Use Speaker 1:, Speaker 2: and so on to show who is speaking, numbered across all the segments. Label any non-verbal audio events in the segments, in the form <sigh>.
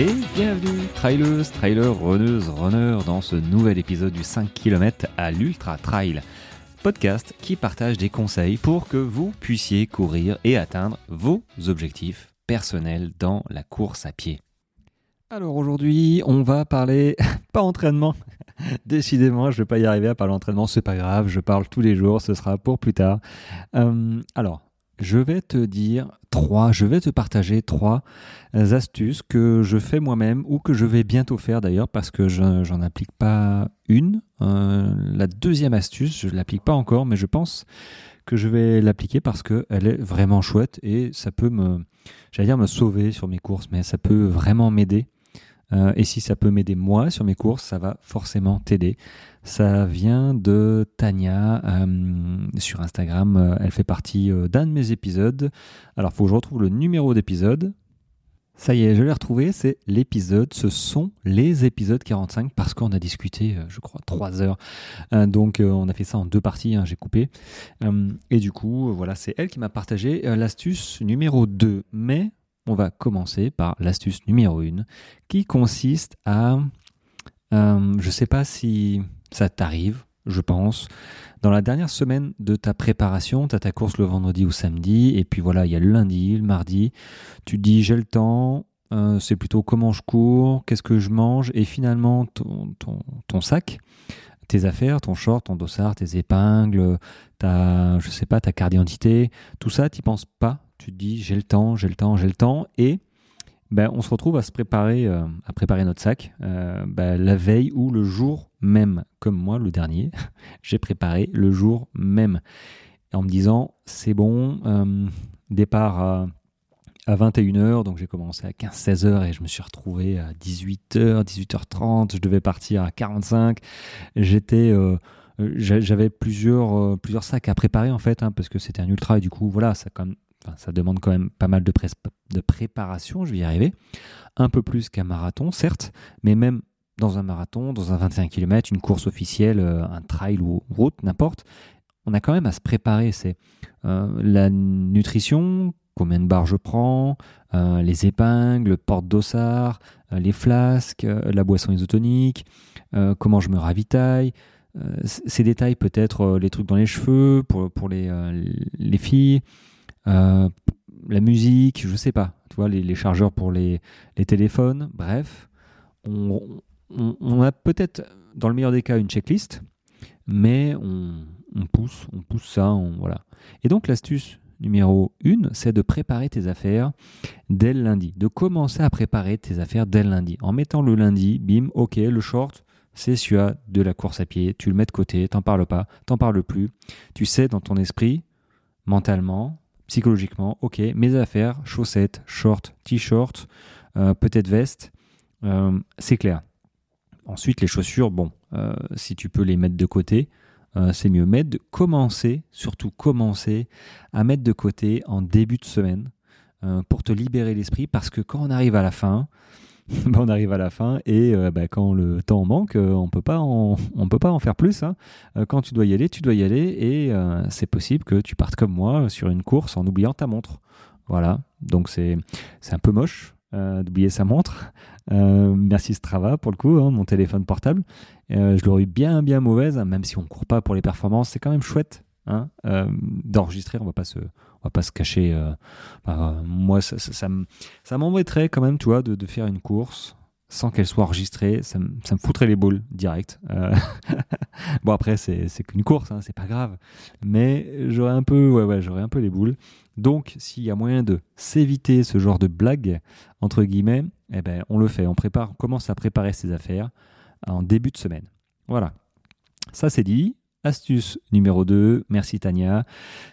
Speaker 1: Et bienvenue, trailers, trailers, runneuses, runners, dans ce nouvel épisode du 5 km à l'Ultra Trail, podcast qui partage des conseils pour que vous puissiez courir et atteindre vos objectifs personnels dans la course à pied. Alors aujourd'hui, on va parler, <laughs> pas entraînement, <laughs> décidément, je ne vais pas y arriver à parler entraînement, c'est pas grave, je parle tous les jours, ce sera pour plus tard. Euh, alors, je vais te dire trois, je vais te partager trois astuces que je fais moi-même ou que je vais bientôt faire d'ailleurs parce que je n'en applique pas une. Euh, la deuxième astuce, je l'applique pas encore, mais je pense que je vais l'appliquer parce qu'elle est vraiment chouette et ça peut me, j'allais dire me sauver sur mes courses, mais ça peut vraiment m'aider. Euh, et si ça peut m'aider moi sur mes courses, ça va forcément t'aider. Ça vient de Tania euh, sur Instagram. Euh, elle fait partie d'un de mes épisodes. Alors, il faut que je retrouve le numéro d'épisode. Ça y est, je l'ai retrouvé, c'est l'épisode, ce sont les épisodes 45 parce qu'on a discuté, je crois, 3 heures. donc on a fait ça en deux parties, hein, j'ai coupé. et du coup, voilà, c'est elle qui m'a partagé l'astuce numéro 2. Mais on va commencer par l'astuce numéro 1 qui consiste à... je ne sais pas si ça t'arrive, je pense. Dans la dernière semaine de ta préparation, tu as ta course le vendredi ou samedi, et puis voilà, il y a le lundi, le mardi, tu te dis j'ai le temps, euh, c'est plutôt comment je cours, qu'est-ce que je mange, et finalement ton, ton, sac, tes affaires, ton short, ton dossard, tes épingles, ta, je sais pas, ta carte d'identité, tout ça, tu penses pas. Tu te dis j'ai le temps, j'ai le temps, j'ai le temps, et ben, on se retrouve à se préparer, euh, à préparer notre sac euh, ben, la veille ou le jour même, comme moi le dernier, <laughs> j'ai préparé le jour même, en me disant c'est bon, euh, départ à, 21h, donc j'ai commencé à 15-16h et je me suis retrouvé à 18h, 18h30, je devais partir à 45, j'étais j'avais plusieurs, plusieurs sacs à préparer en fait, hein, parce que c'était un ultra. Et du coup, voilà, ça, ça demande quand même pas mal de, préparation, je vais y arriver. Un peu plus qu'un marathon, certes, mais même dans un marathon, dans un 21 km, une course officielle, euh, un trail ou route, n'importe, on a quand même à se préparer. C'est euh, la nutrition, combien de barres je prends, euh, les épingles, porte dossard, les flasques, la boisson isotonique, comment je me ravitaille. ces détails, peut-être les trucs dans les cheveux pour, pour les, les filles, la musique, je sais pas, tu vois, les, chargeurs pour les, téléphones, bref. On, on, a peut-être, dans le meilleur des cas, une checklist, mais on, pousse, on pousse ça, voilà. Et donc l'astuce numéro 1, c'est de préparer tes affaires dès le lundi, de commencer à préparer tes affaires dès le lundi. En mettant le lundi, bim, ok, le short, c'est celui de la course à pied, tu le mets de côté, t'en parles pas, t'en parles plus. Tu sais dans ton esprit, mentalement, psychologiquement, ok, mes affaires, chaussettes, shorts, t-shirts, euh, peut-être veste, euh, c'est clair. Ensuite, les chaussures, bon, euh, si tu peux les mettre de côté, c'est mieux. Mais commencer, surtout commencer à mettre de côté en début de semaine pour te libérer l'esprit parce que quand on arrive à la fin, <laughs> on arrive à la fin et euh, bah, quand le temps manque, euh, on peut pas on peut pas en faire plus. Hein. Euh, quand tu dois y aller, tu dois y aller et c'est possible que tu partes comme moi sur une course en oubliant ta montre. Voilà, donc c'est un peu moche d'oublier sa montre. merci Strava pour le coup, hein, mon téléphone portable. je l'aurais eu bien bien mauvaise, même si on court pas pour les performances, c'est quand même chouette Hein, euh, d'enregistrer. On va pas se, on va pas se cacher. Euh, bah, moi, ça, ça, m'embêterait quand même, tu vois, de, faire une course sans qu'elle soit enregistrée. Ça, me foutrait les boules direct. Euh, <laughs> bon après, c'est qu'une course, hein, c'est pas grave. Mais j'aurais un peu, ouais, ouais, j'aurais un peu les boules. Donc, s'il y a moyen de s'éviter ce genre de blague entre guillemets, eh ben, on le fait. On prépare, on commence à préparer ses affaires en début de semaine. Voilà. Ça c'est dit. Astuce numéro 2, merci Tania,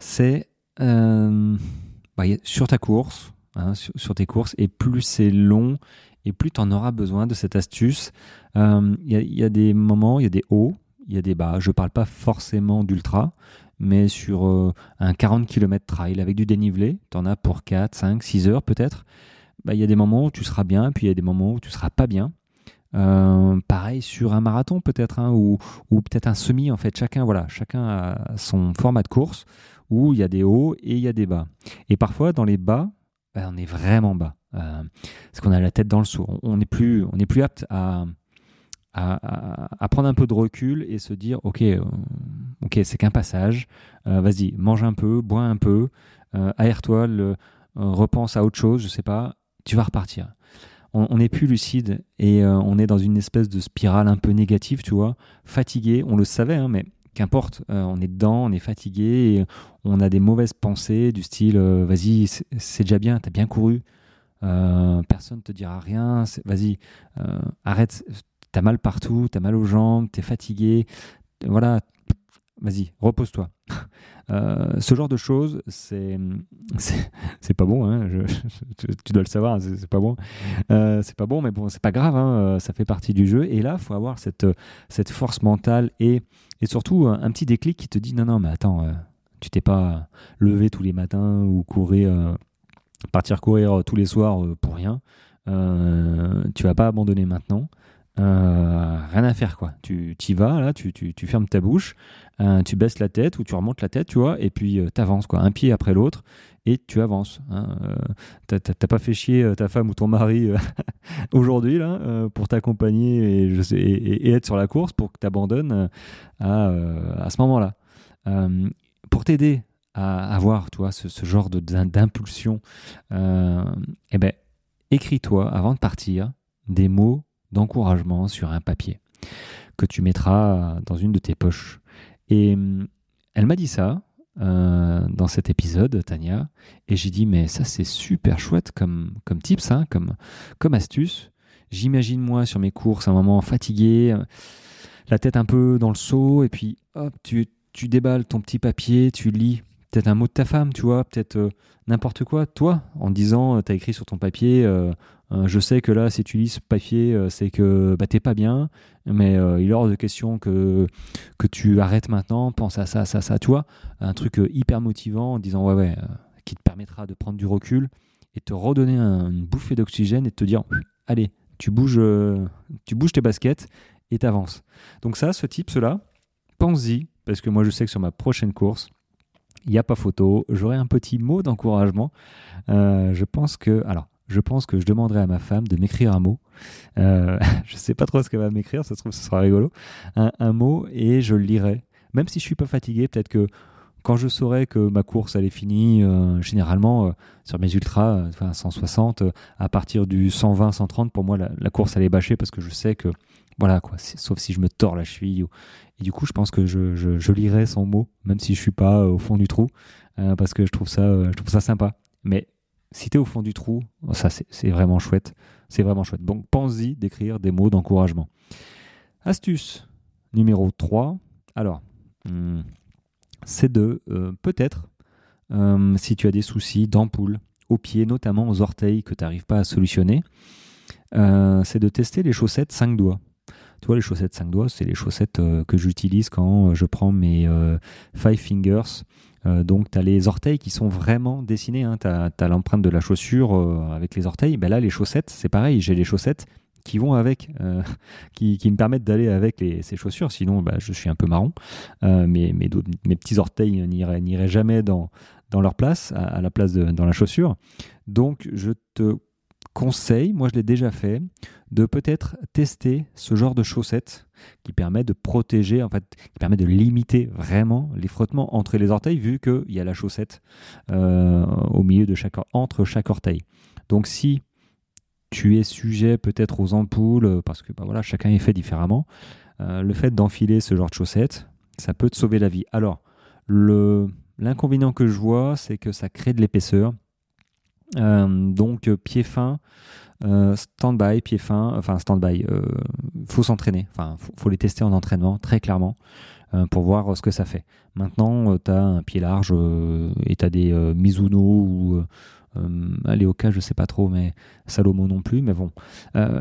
Speaker 1: c'est euh, bah, sur ta course, hein, sur, tes courses, et plus c'est long, et plus tu en auras besoin de cette astuce. Il euh, y, a des moments, il y a des hauts, il y a des bas. Je ne parle pas forcément d'ultra, mais sur euh, un 40 km trail avec du dénivelé, tu en as pour 4, 5, 6 heures peut-être. Bah, il y a des moments où tu seras bien, puis il y a des moments où tu seras pas bien. Euh, pareil sur un marathon peut-être, hein, ou, peut-être un semi en fait. Chacun, voilà, chacun a son format de course où il y a des hauts et il y a des bas. Et parfois dans les bas, ben, on est vraiment bas. c'est qu'on a la tête dans le seau. On n'est plus, on est plus apte à, à, prendre un peu de recul et se dire ok, ok, c'est qu'un passage. Vas-y, mange un peu, bois un peu, aère-toi, repense à autre chose, je sais pas. Tu vas repartir on n'est plus lucide et on est dans une espèce de spirale un peu négative, tu vois, fatigué. On le savait, hein, mais qu'importe, euh, on est dedans, on est fatigué, on a des mauvaises pensées du style euh, vas-y, c'est déjà bien, t'as bien couru, euh, personne te dira rien, vas-y, arrête, t'as mal partout, t'as mal aux jambes, t'es fatigué, voilà, vas-y, repose-toi. ce genre de choses, c'est c'est pas bon, hein, tu dois le savoir, c'est pas bon. c'est pas bon, mais bon, c'est pas grave, hein, ça fait partie du jeu. Et là, il faut avoir cette, cette force mentale et et surtout, un petit déclic qui te dit non, non, mais attends, euh, tu t'es pas levé tous les matins ou courir, euh, partir courir euh, tous les soirs pour rien. tu vas pas abandonner maintenant. Rien à faire quoi. Tu y vas là, tu, tu, fermes ta bouche, tu baisses la tête ou tu remontes la tête, tu vois, et puis tu avances quoi, un pied après l'autre et tu avances. Hein. T'as pas fait chier ta femme ou ton mari <laughs> aujourd'hui là pour t'accompagner et, être sur la course pour que tu abandonnes euh, à, ce moment-là. Euh, pour t'aider à avoir toi, ce, genre d'impulsion, euh, eh ben, écris-toi avant de partir des mots d'encouragement sur un papier que tu mettras dans une de tes poches. Et elle m'a dit ça dans cet épisode, Tania, et j'ai dit mais ça c'est super chouette comme, comme tips, hein, comme, astuce. J'imagine moi sur mes courses un moment fatigué, la tête un peu dans le seau, et puis hop, tu, tu déballes ton petit papier, tu lis peut-être un mot de ta femme, tu vois, peut-être euh, n'importe quoi, toi, en disant, euh, tu écrit sur ton papier, euh, je sais que là, si tu lis ce papier, c'est que bah, t'es pas bien, mais il est hors de question que, que tu arrêtes maintenant, pense à ça, ça, ça, tu vois, un truc hyper motivant en disant, ouais, ouais, qui te permettra de prendre du recul et te redonner une bouffée d'oxygène et te dire, allez, tu bouges, tu bouges tes baskets et t'avances. Donc ça, ce type, cela, pense-y, parce que moi je sais que sur ma prochaine course, il n'y a pas photo, j'aurai un petit mot d'encouragement. Euh, je pense que, alors, je pense que je demanderai à ma femme de m'écrire un mot. Euh, <laughs> je ne sais pas trop ce qu'elle va m'écrire, ça se trouve, ce sera rigolo. Un, mot et je le lirai. Même si je suis pas fatigué, peut-être que quand je saurai que ma course est finie, euh, généralement sur mes ultras, enfin 160, à partir du 120, 130, pour moi la, course elle est bâchée parce que je sais que voilà, quoi. Sauf si je me tords la cheville. Et du coup, je pense que je, je, lirai son mot, même si je suis pas euh, au fond du trou, euh, parce que je trouve ça, euh, je trouve ça sympa. Mais si tu es au fond du trou, ça, c'est vraiment chouette. C'est vraiment chouette. Donc, pense-y d'écrire des mots d'encouragement. Astuce numéro 3. Alors, hmm, c'est de peut-être, si tu as des soucis d'ampoule aux pieds, notamment aux orteils que tu n'arrives pas à solutionner, c'est de tester les chaussettes 5 doigts. Tu les chaussettes 5 doigts, c'est les chaussettes euh, que j'utilise quand euh, je prends mes 5 euh, five fingers. donc, tu as les orteils qui sont vraiment dessinés. Hein. Tu as, l'empreinte de la chaussure avec les orteils. Ben là, les chaussettes, c'est pareil. J'ai les chaussettes qui vont avec, <laughs> qui, me permettent d'aller avec ces chaussures. Sinon, ben, je suis un peu marron. mes, mes, petits orteils n'iraient jamais dans, dans leur place, à, la place de, dans la chaussure. Donc, je te conseil, moi je l'ai déjà fait, de peut-être tester ce genre de chaussettes qui permet de protéger, en fait, qui permet de limiter vraiment les frottements entre les orteils, vu qu'il y a la chaussette euh, au milieu de chaque, entre chaque orteil. Donc si tu es sujet peut-être aux ampoules, parce que bah voilà, chacun est fait différemment, euh, le fait d'enfiler ce genre de chaussettes, ça peut te sauver la vie. Alors, l'inconvénient que je vois, c'est que ça crée de l'épaisseur euh, donc euh, pied fin, euh, stand-by, pied fin, enfin stand-by, faut s'entraîner, enfin faut, les tester en entraînement très clairement pour voir ce que ça fait. Maintenant, tu as un pied large et tu as des Mizuno ou Aleoka, je sais pas trop, mais Salomon non plus, mais bon,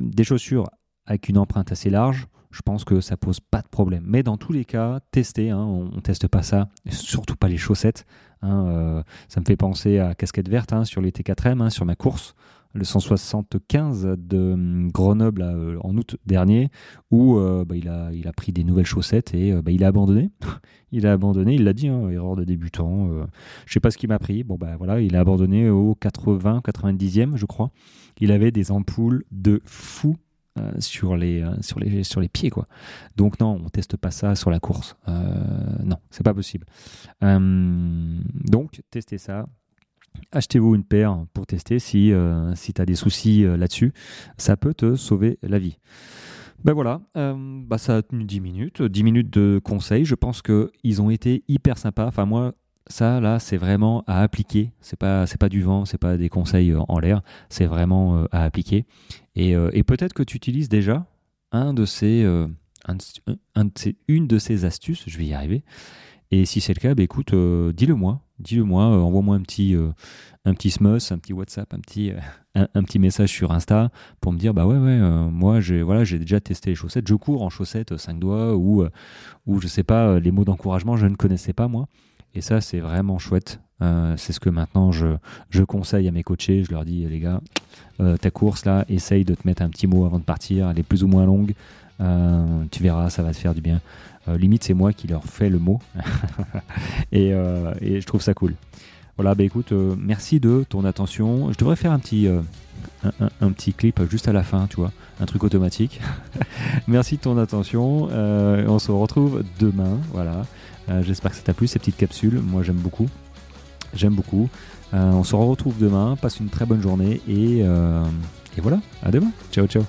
Speaker 1: des chaussures avec une empreinte assez large, je pense que ça pose pas de problème. Mais dans tous les cas, tester, hein, on, ne teste pas ça, surtout pas les chaussettes. Hein, euh, ça me fait penser à casquette verte hein, sur les T4M, sur ma course. le 175 de hum, Grenoble en août dernier, où bah, il, a, pris des nouvelles chaussettes et bah, il a abandonné. <laughs> il a abandonné, il l'a dit, hein, erreur de débutant. je sais pas ce qui m'a pris. Bon, bah voilà, il a abandonné au 80, 90e, je crois. Il avait des ampoules de fou euh, sur, les, euh, sur, les, sur les pieds. Quoi. Donc non, on teste pas ça sur la course. Euh, non, c'est pas possible. donc, testez ça. Achetez-vous une paire pour tester si, si tu as des soucis là-dessus. Ça peut te sauver la vie. Ben voilà, bah ça a tenu 10 minutes, 10 minutes de conseils. Je pense qu'ils ont été hyper sympas. Enfin, moi, ça là c'est vraiment à appliquer. C'est pas c'est pas du vent c'est pas des conseils euh, en l'air. C'est vraiment euh, à appliquer. Euh, et, peut-être que tu utilises déjà un de ces, une de ces astuces. Je vais y arriver. Et si c'est le cas bah, écoute dis-le moi dis-le moi envoie-moi un petit un petit smus un petit WhatsApp un petit un, petit message sur Insta pour me dire bah ouais ouais moi j'ai voilà j'ai déjà testé les chaussettes. Je cours en chaussettes 5 doigts ou ou je sais pas les mots d'encouragement je ne connaissais pas moi et ça, c'est vraiment chouette. Euh, c'est ce que maintenant je, conseille à mes coachés. Je leur dis, les gars, euh, ta course là, essaye de te mettre un petit mot avant de partir. Elle est plus ou moins longue. Euh, tu verras, ça va te faire du bien. limite, c'est moi qui leur fais le mot. <laughs> et, je trouve ça cool. Voilà, bah écoute, merci de ton attention. Je devrais faire un petit, un, petit clip juste à la fin, tu vois, un truc automatique. <laughs> merci de ton attention. on se retrouve demain. Voilà. Euh, j'espère que ça t'a plu ces petites capsules. Moi j'aime beaucoup. J'aime beaucoup. Euh, on se retrouve demain. Passe une très bonne journée et, euh, et voilà. À demain. Ciao ciao.